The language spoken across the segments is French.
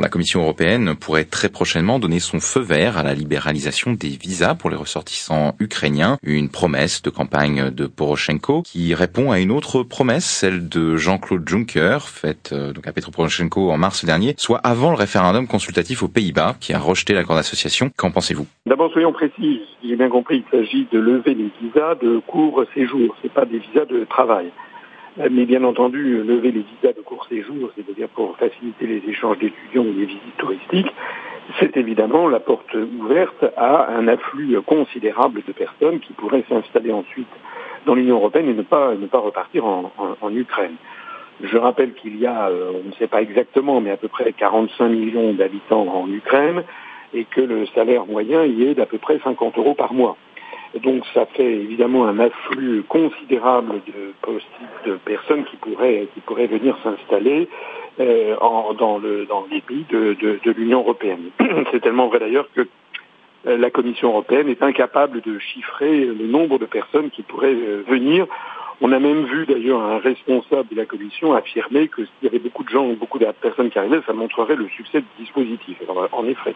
La Commission européenne pourrait très prochainement donner son feu vert à la libéralisation des visas pour les ressortissants ukrainiens, une promesse de campagne de Poroshenko qui répond à une autre promesse, celle de Jean-Claude Juncker, faite euh, donc à Petro Poroshenko en mars dernier, soit avant le référendum consultatif aux Pays-Bas qui a rejeté l'accord d'association. Qu'en pensez-vous? D'abord, soyons précis. J'ai bien compris, il s'agit de lever les visas de court séjour, c'est pas des visas de travail. Euh, mais bien entendu, lever les visas de court séjour, c'est-à-dire pour faciliter les échanges d'étudiants ou les visites touristiques, c'est évidemment la porte ouverte à un afflux considérable de personnes qui pourraient s'installer ensuite dans l'Union européenne et ne pas, ne pas repartir en, Ukraine. Je rappelle qu'il y a, euh, on ne sait pas exactement, mais à peu près 45 millions d'habitants en Ukraine et que le salaire moyen y est d'à peu près 50 euros par mois. Donc ça fait évidemment un afflux considérable de, personnes qui pourraient, venir s'installer euh, dans, le, dans les pays de, l'Union européenne. C'est tellement vrai d'ailleurs que euh, la Commission européenne est incapable de chiffrer le nombre de personnes qui pourraient euh, venir. On a même vu d'ailleurs un responsable de la Commission affirmer que s'il y avait beaucoup de gens, beaucoup de personnes qui arrivaient, ça montrerait le succès du dispositif. en effet.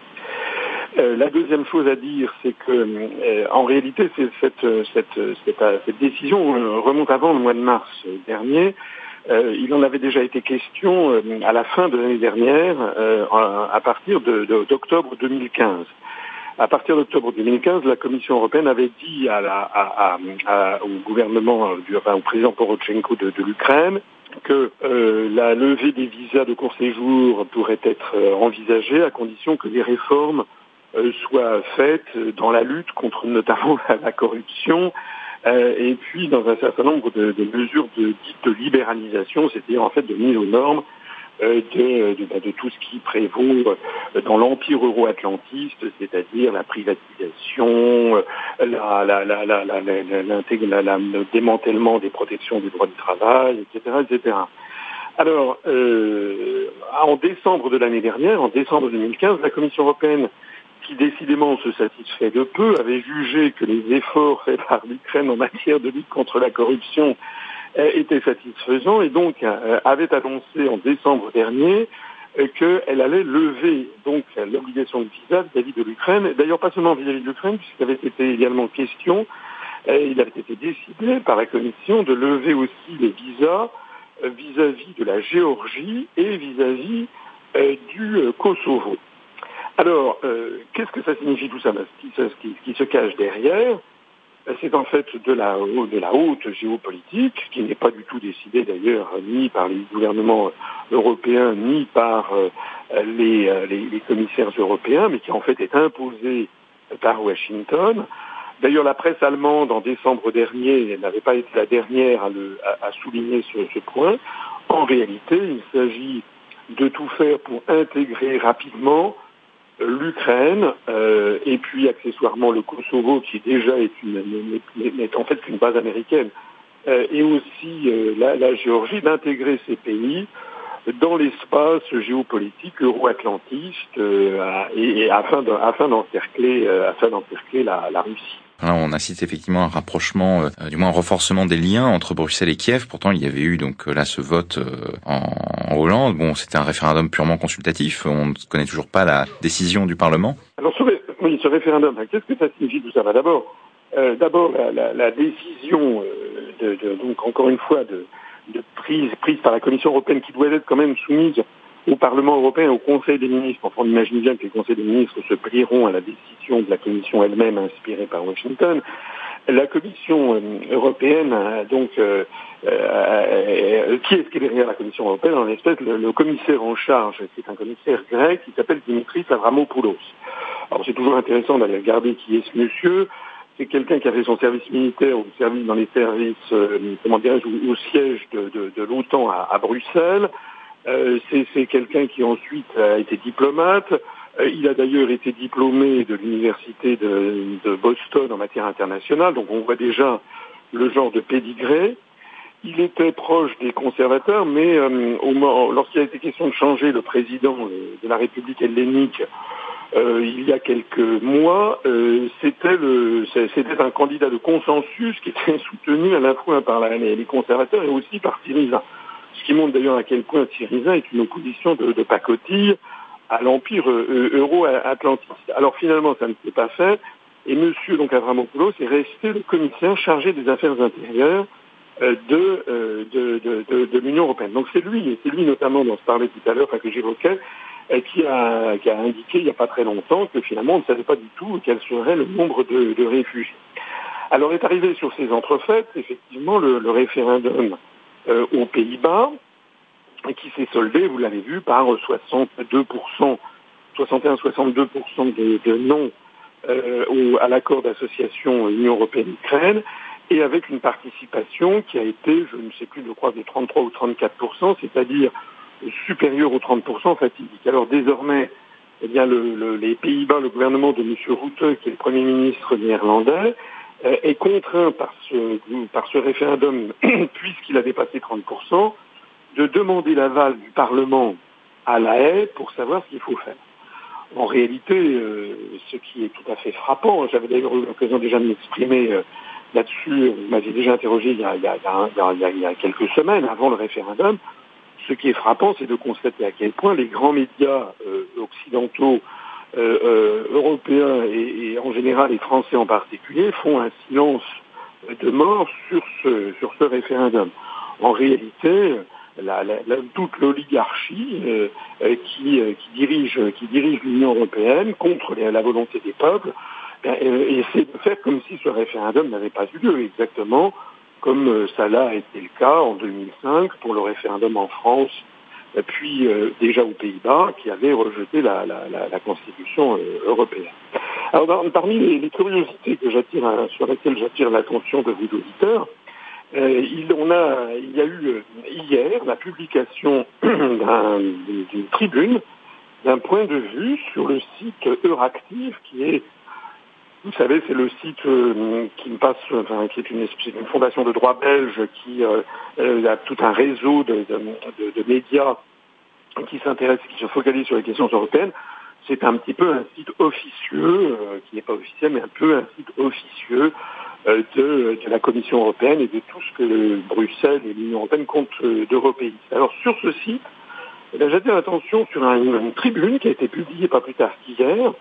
Euh, la deuxième chose à dire, c'est que euh, en réalité, cette, cette, cette, décision remonte avant le mois de mars dernier. Euh, il en avait déjà été question à la fin de l'année dernière, à partir d'octobre 2015. À partir d'octobre 2015, la Commission européenne avait dit à la, au gouvernement, du, au président Porochenko de, de l'Ukraine, que la levée des visas de court séjour pourrait être envisagée à condition que les réformes euh, soit faite dans la lutte contre notamment la, corruption euh, et puis dans un certain nombre de, mesures de, de libéralisation, c'est-à-dire en fait de mise aux normes euh, de, bah, de, tout ce qui prévaut dans l'empire euro-atlantiste, c'est-à-dire la privatisation, la, la, la, le démantèlement des protections du droit du travail, etc. etc. Alors, en décembre de l'année dernière, en décembre 2015, la Commission européenne qui décidément se satisfait de peu, avait jugé que les efforts faits par l'Ukraine en matière de lutte contre la corruption euh, étaient satisfaisants et donc euh, avait annoncé en décembre dernier euh, qu'elle allait lever donc l'obligation de visa vis-à-vis de l'Ukraine, d'ailleurs pas seulement vis-à-vis de l'Ukraine, puisqu'il avait été également question, il avait été décidé par la Commission de lever aussi les visas vis-à-vis de la Géorgie et vis-à-vis du Kosovo. Alors, euh, qu'est-ce que ça signifie tout ça ben, ce, qui, se cache derrière, ben, c'est en fait de la, haute géopolitique, qui n'est pas du tout décidée d'ailleurs ni par les gouvernements européens, ni par euh, euh, les, les, commissaires européens, mais qui en fait est imposée par Washington. D'ailleurs, la presse allemande, en décembre dernier, n'avait pas été la dernière à, le, à, souligner ce, ce point. En réalité, il s'agit de tout faire pour intégrer rapidement l'Ukraine euh, et puis accessoirement le Kosovo qui déjà est, une, en fait qu'une base américaine euh, et aussi euh, la, Géorgie d'intégrer ces pays dans l'espace géopolitique euro-atlantiste et, afin d'encercler afin d'encercler la, la Russie on incite effectivement un rapprochement, euh, du moins un renforcement des liens entre Bruxelles et Kiev. Pourtant, il y avait eu donc là ce vote euh, en, Hollande. Bon, c'était un référendum purement consultatif. On ne connaît toujours pas la décision du Parlement. Alors, ce, oui, ce référendum, qu'est-ce que ça signifie tout ça? Bah, D'abord, euh, d'abord la, décision, de, donc encore une fois, de, de prise, prise par la Commission européenne qui doit être quand même soumise au Parlement européen, au Conseil des ministres. Enfin, on imagine bien que les conseils des ministres se plieront à la décision de la Commission elle-même inspirée par Washington. La Commission euh, européenne, donc, euh, euh, qui est-ce qui est derrière la Commission européenne? En espèce, le, commissaire en charge, c'est un commissaire grec qui s'appelle Dimitris Avramopoulos. Alors, c'est toujours intéressant d'aller regarder qui est ce monsieur. C'est quelqu'un qui a fait son service militaire ou service dans les services, comment dirais-je, au, siège de, de, l'OTAN à, à Bruxelles. Euh, c'est quelqu'un qui ensuite a été diplomate. Euh, il a d'ailleurs été diplômé de l'université de, Boston en matière internationale, donc on voit déjà le genre de pédigré. Il était proche des conservateurs, mais euh, lorsqu'il a été question de changer le président de la République hellénique il y a quelques mois, c'était un candidat de consensus qui était soutenu à la fois par les conservateurs et aussi par Syriza qui montre d'ailleurs à quel point Syriza est une opposition de, pacotille à l'empire euro-atlantiste. Alors finalement, ça ne s'est pas fait, et M. Avramopoulos est resté le commissaire chargé des affaires intérieures de, de, l'Union européenne. Donc c'est lui, et c'est lui notamment dont je parlais tout à l'heure, enfin, que j'évoquais, qui a, indiqué il n'y a pas très longtemps que finalement on ne savait pas du tout quel serait le nombre de, réfugiés. Alors est arrivé sur ces entrefaites, effectivement, le référendum euh, aux Pays-Bas, qui s'est soldé, vous l'avez vu, par 62%, 61-62% de, non euh, à l'accord d'association Union européenne-Ukraine, et avec une participation qui a été, je ne sais plus, je crois, de 33 ou 34%, c'est-à-dire supérieure aux 30% fatidique. Alors désormais, eh bien, le, le, les Pays-Bas, le gouvernement de M. Rutte, qui est le Premier ministre néerlandais, est contraint par ce, par ce référendum, puisqu'il a dépassé 30%, de demander l'aval du Parlement à la haie pour savoir ce qu'il faut faire. En réalité, euh, ce qui est tout à fait frappant, j'avais d'ailleurs eu l'occasion déjà de m'exprimer euh, là-dessus, vous m'aviez déjà interrogé il y, a, quelques semaines avant le référendum, ce qui est frappant, c'est de constater à quel point les grands médias euh, occidentaux euh, euh, européens et, et, en général les Français en particulier font un silence de mort sur ce, sur ce référendum. En réalité, la, la, la, toute l'oligarchie euh, qui, qui, dirige, qui dirige l'Union européenne contre la volonté des peuples essaie de faire comme si ce référendum n'avait pas eu lieu, exactement comme ça l'a été le cas en 2005 pour le référendum en France puis euh, déjà aux Pays-Bas, qui avaient rejeté la, la, la, la Constitution euh, européenne. Alors, parmi les, les, curiosités que j'attire, sur lesquelles j'attire l'attention de vous auditeurs, euh, il, on a, il y a eu hier la publication d'une tribune d'un point de vue sur le site Euractiv, qui est vous savez, c'est le site euh, qui me passe, qui est une, fondation de droit belge qui euh, euh, a tout un réseau de, médias qui s'intéressent, qui se focalisent sur les questions européennes. C'est un petit peu un site officieux, qui n'est pas officiel, mais un peu un site officieux de, la Commission européenne et de tout ce que Bruxelles et l'Union européenne comptent d'européistes. Alors sur ce site, eh j'attire l'attention sur un, une tribune qui a été publiée pas plus tard qu'hier,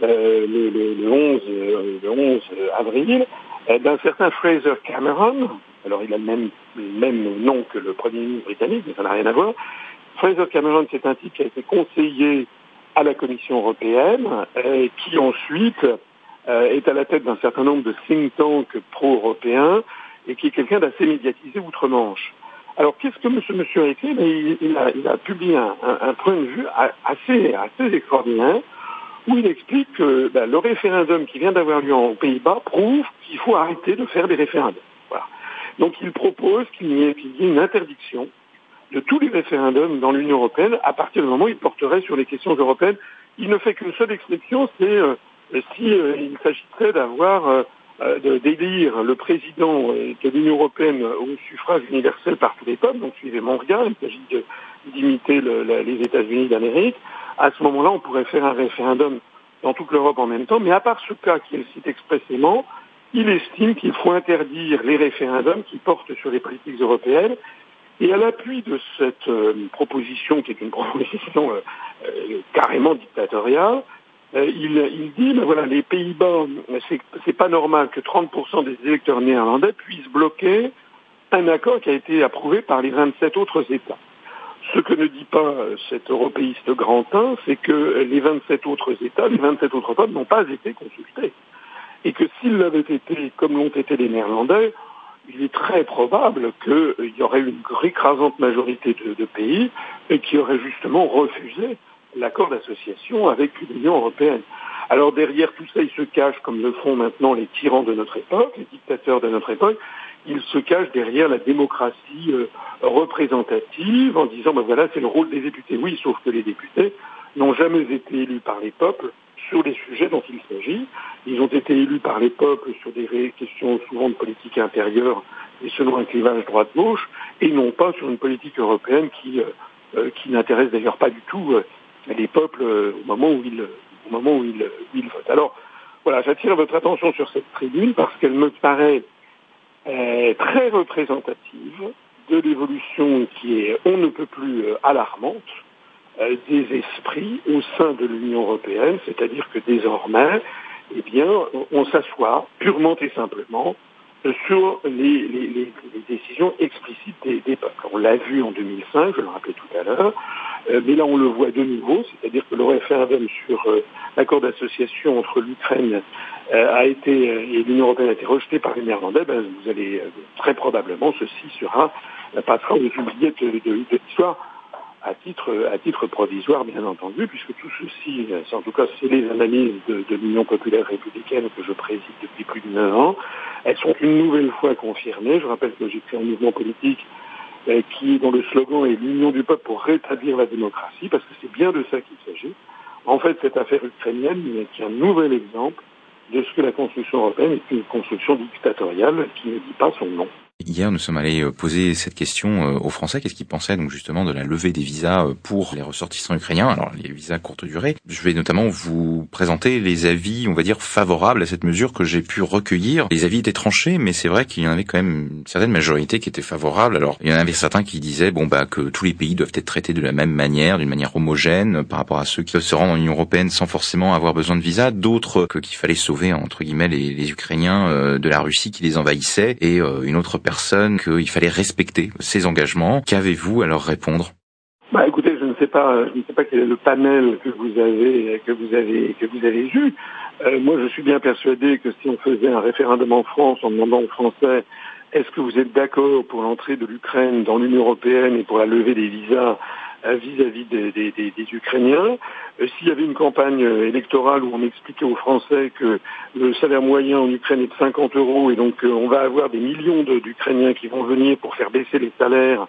le, le, le, 11, euh, 11 avril euh, d'un certain Fraser Cameron. Alors il a le même, même nom que le Premier ministre britannique, mais ça n'a rien à voir. Fraser Cameron, c'est un type qui a été conseiller à la Commission européenne, et qui ensuite euh, est à la tête d'un certain nombre de think tanks pro-européens et qui est quelqu'un d'assez médiatisé outre-Manche. Alors qu'est-ce que ce monsieur a écrit? Ben, il, a, publié un, point de vue assez, assez extraordinaire où il explique que ben, le référendum qui vient d'avoir lieu aux Pays-Bas prouve qu'il faut arrêter de faire des référendums. Donc il propose qu'il y, ait une interdiction de tous les référendums dans l'Union européenne à partir du moment où il porterait sur les questions européennes. Il ne fait qu'une seule exception, c'est euh, si euh, s'agissait d'avoir euh, d'élire le président de l'Union européenne au suffrage universel par tous les peuples, donc suivez mon regard, il s'agit d'imiter les États-Unis d'Amérique, à ce moment-là, on pourrait faire un référendum dans toute l'Europe en même temps, mais à part ce cas qu'il cite expressément, il estime qu'il faut interdire les référendums qui portent sur les politiques européennes. Et à l'appui de cette euh, proposition, qui est une proposition euh, euh, carrément dictatoriale, euh, il, il, dit, ben voilà, les Pays-Bas, c'est pas normal que 30% des électeurs néerlandais puissent bloquer un accord qui a été approuvé par les 27 autres États. Ce que ne dit pas cet européiste grand c'est que les 27 autres États, les 27 autres peuples n'ont pas été consultés. Et que s'ils l'avaient été, comme l'ont été les Néerlandais, il est très probable qu'il y aurait une écrasante majorité de pays qui auraient justement refusé l'accord d'association avec l'Union européenne. Alors derrière tout ça, il se cache, comme le font maintenant les tyrans de notre époque, les dictateurs de notre époque, il se cache derrière la démocratie euh, représentative en disant ben voilà c'est le rôle des députés. Oui, sauf que les députés n'ont jamais été élus par les peuples sur les sujets dont il s'agit. Ils ont été élus par les peuples sur des questions souvent de politique intérieure et selon un clivage droite-gauche, et non pas sur une politique européenne qui, euh, euh qui n'intéresse d'ailleurs pas du tout euh, les peuples euh, au moment où ils, au moment où ils, où ils votent. Alors voilà, j'attire votre attention sur cette tribune parce qu'elle me paraît très représentative de l'évolution qui est on ne peut plus euh, alarmante des esprits au sein de l'Union européenne, c'est-à-dire que désormais, eh bien, on s'assoit purement et simplement sur les, décisions explicites des, peuples. On l'a vu en 2005, je le rappelais tout à l'heure, euh, mais là on le voit de nouveau, c'est-à-dire que le référendum sur euh, l'accord d'association entre l'Ukraine euh, a été et l'Union européenne a été rejeté par les Néerlandais, ben, vous allez très probablement ceci sera passera aux oubliettes de, de l'histoire à titre, provisoire, bien entendu, puisque tout ceci, en tout cas c'est les analyses de, l'Union populaire républicaine que je préside depuis plus de 9 ans, elles sont une nouvelle fois confirmées. Je rappelle que j'ai créé un mouvement politique euh, dont le slogan est l'union du peuple pour rétablir la démocratie, parce que c'est bien de ça qu'il s'agit. En fait, cette affaire ukrainienne est un nouvel exemple de ce que la construction européenne est une construction dictatoriale qui ne dit pas son nom. Hier, nous sommes allés euh, poser cette question euh, aux Français. Qu'est-ce qu'ils pensaient donc justement de la levée des visas euh, pour les ressortissants ukrainiens? Alors les visas courte durée. Je vais notamment vous présenter les avis, on va dire favorables à cette mesure que j'ai pu recueillir. Les avis étaient tranchés, mais c'est vrai qu'il y en avait quand même une certaine majorité qui était favorable. Alors il y en avait certains qui disaient bon bah que tous les pays doivent être traités de la même manière, d'une manière homogène par rapport à ceux qui se rendent dans l'Union européenne sans forcément avoir besoin de visa. D'autres que qu'il fallait sauver entre guillemets les, les Ukrainiens de la Russie qui les envahissait et une autre qu'il fallait respecter ces engagements. Qu'avez-vous à leur répondre? Bah, écoutez, je ne sais pas, je ne sais pas quel est le panel que vous avez, que vous avez, que vous avez vu. Euh, moi, je suis bien persuadé que si on faisait un référendum en France en demandant aux Français est-ce que vous êtes d'accord pour l'entrée de l'Ukraine dans l'Union européenne et pour la levée des visas euh, vis-à-vis des, Ukrainiens. Euh, s'il y avait une campagne euh, électorale où on expliquait aux Français que le salaire moyen en Ukraine est de 50 euros et donc on va avoir des millions d'Ukrainiens qui vont venir pour faire baisser les salaires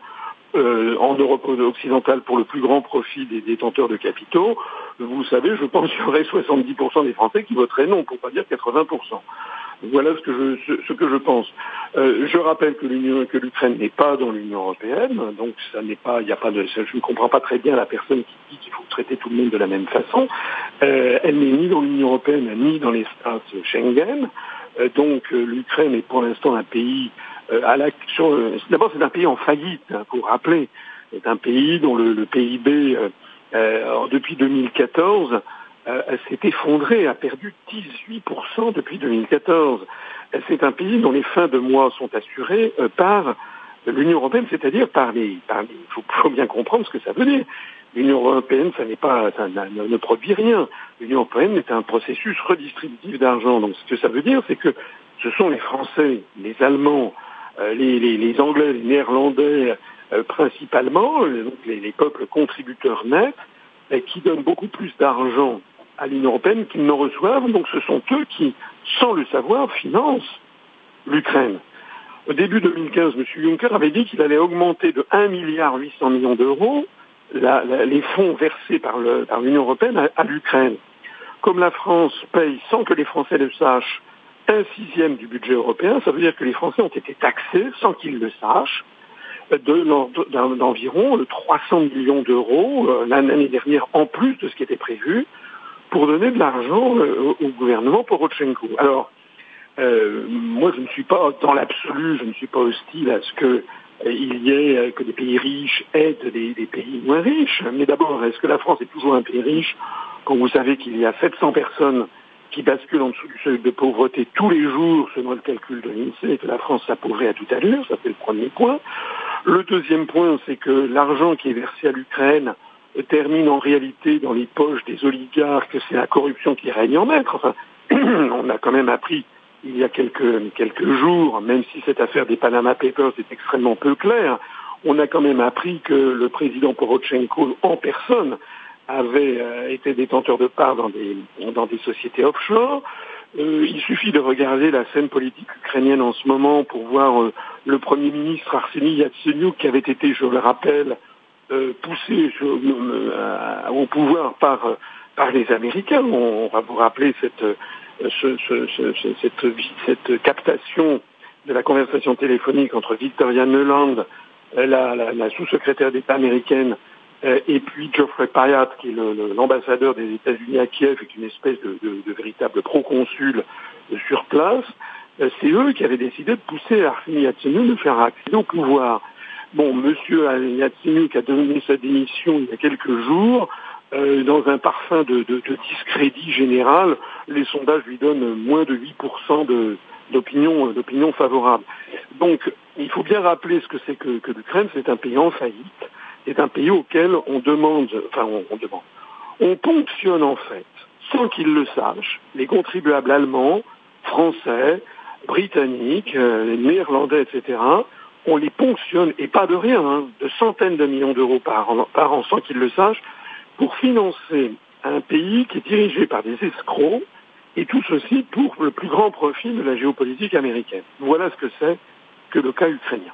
en Europe occidentale pour le plus grand profit des détenteurs de capitaux, vous savez, je pense qu'il y aurait 70% des Français qui voteraient non, pour pas dire 80%. Voilà ce que je, pense. Euh, je rappelle que l'Union, que l'Ukraine n'est pas dans l'Union européenne, donc ça n'est pas, il n'y a pas de, je ne comprends pas très bien la personne qui dit qu'il faut traiter tout le monde de la même façon. Euh, elle n'est ni dans l'Union européenne ni dans l'espace Schengen. Euh, donc l'Ukraine est pour l'instant un pays à l'action. D'abord, c'est un pays en faillite, hein, pour rappeler. C'est un pays dont le, PIB depuis 2014 euh, s'est effondré, a perdu 18% depuis 2014. C'est un pays dont les fins de mois sont assurées euh, par l'Union européenne, c'est-à-dire par les... Il faut, bien comprendre ce que ça veut dire. L'Union européenne, ça n'est pas, ça ne, produit rien. L'Union européenne est un processus redistributif d'argent. Donc ce que ça veut dire, c'est que ce sont les Français, les Allemands, euh, les, Anglais, les Néerlandais, principalement, les, les, peuples contributeurs nets, qui donnent beaucoup plus d'argent à l'Union européenne qu'ils n'en reçoivent. Donc ce sont eux qui, sans le savoir, financent l'Ukraine. Au début 2015, M. Juncker avait dit qu'il allait augmenter de 1,8 milliard d'euros les fonds versés par l'Union européenne à, l'Ukraine. Comme la France paye, sans que les Français le sachent, un sixième du budget européen, ça veut dire que les Français ont été taxés, sans qu'ils le sachent, d'environ 300 millions d'euros euh, l'année dernière, en plus de ce qui était prévu, pour donner de l'argent euh, au gouvernement Porochenko. Alors, euh, moi, je ne suis pas, dans l'absolu, je ne suis pas hostile à ce que euh, il y ait que des pays riches aident des, pays moins riches. Mais d'abord, est-ce que la France est toujours un pays riche quand vous savez qu'il y a 700 personnes qui basculent en dessous du seuil de pauvreté tous les jours, selon le calcul de l'INSEE, et que la France s'appauvrit à toute allure, ça c'est le premier point. Le deuxième point, c'est que l'argent qui est versé à l'Ukraine termine en réalité dans les poches des oligarques, c'est la corruption qui règne en maître. Enfin, on a quand même appris il y a quelques, quelques jours, même si cette affaire des Panama Papers est extrêmement peu claire, on a quand même appris que le président Porochenko en personne avait euh, été détenteur de parts dans des, dans des sociétés offshore. Euh, il suffit de regarder la scène politique ukrainienne en ce moment pour voir euh, le Premier ministre Arseny Yatsenyuk qui avait été, je le rappelle, euh, poussé euh, au pouvoir par, par les Américains. On, va vous rappeler cette, ce, cette, captation de la conversation téléphonique entre Victoria Nuland, la, sous-secrétaire d'État américaine, euh, et puis Geoffrey Payat, qui est l'ambassadeur des États-Unis à Kiev, est une espèce de, véritable proconsul sur place. C'est eux qui avaient décidé de pousser Arsène Yatsenyuk de faire accéder au pouvoir. Bon, Monsieur Yatsenyuk a donné sa démission il y a quelques jours. Euh, dans un parfum de, de, de, discrédit général, les sondages lui donnent moins de 8% de, d'opinion, d'opinion favorable. Donc, il faut bien rappeler ce que c'est que, que l'Ukraine. C'est un pays en faillite. C'est un pays auquel on demande, enfin, on, on demande, on ponctionne en fait, sans qu'ils le sachent, les contribuables allemands, français, britanniques, euh, néerlandais, etc. On les ponctionne, et pas de rien, hein, de centaines de millions d'euros par an, par an sans qu'ils le sachent, pour financer un pays qui est dirigé par des escrocs, et tout ceci pour le plus grand profit de la géopolitique américaine. Voilà ce que c'est que le cas ukrainien.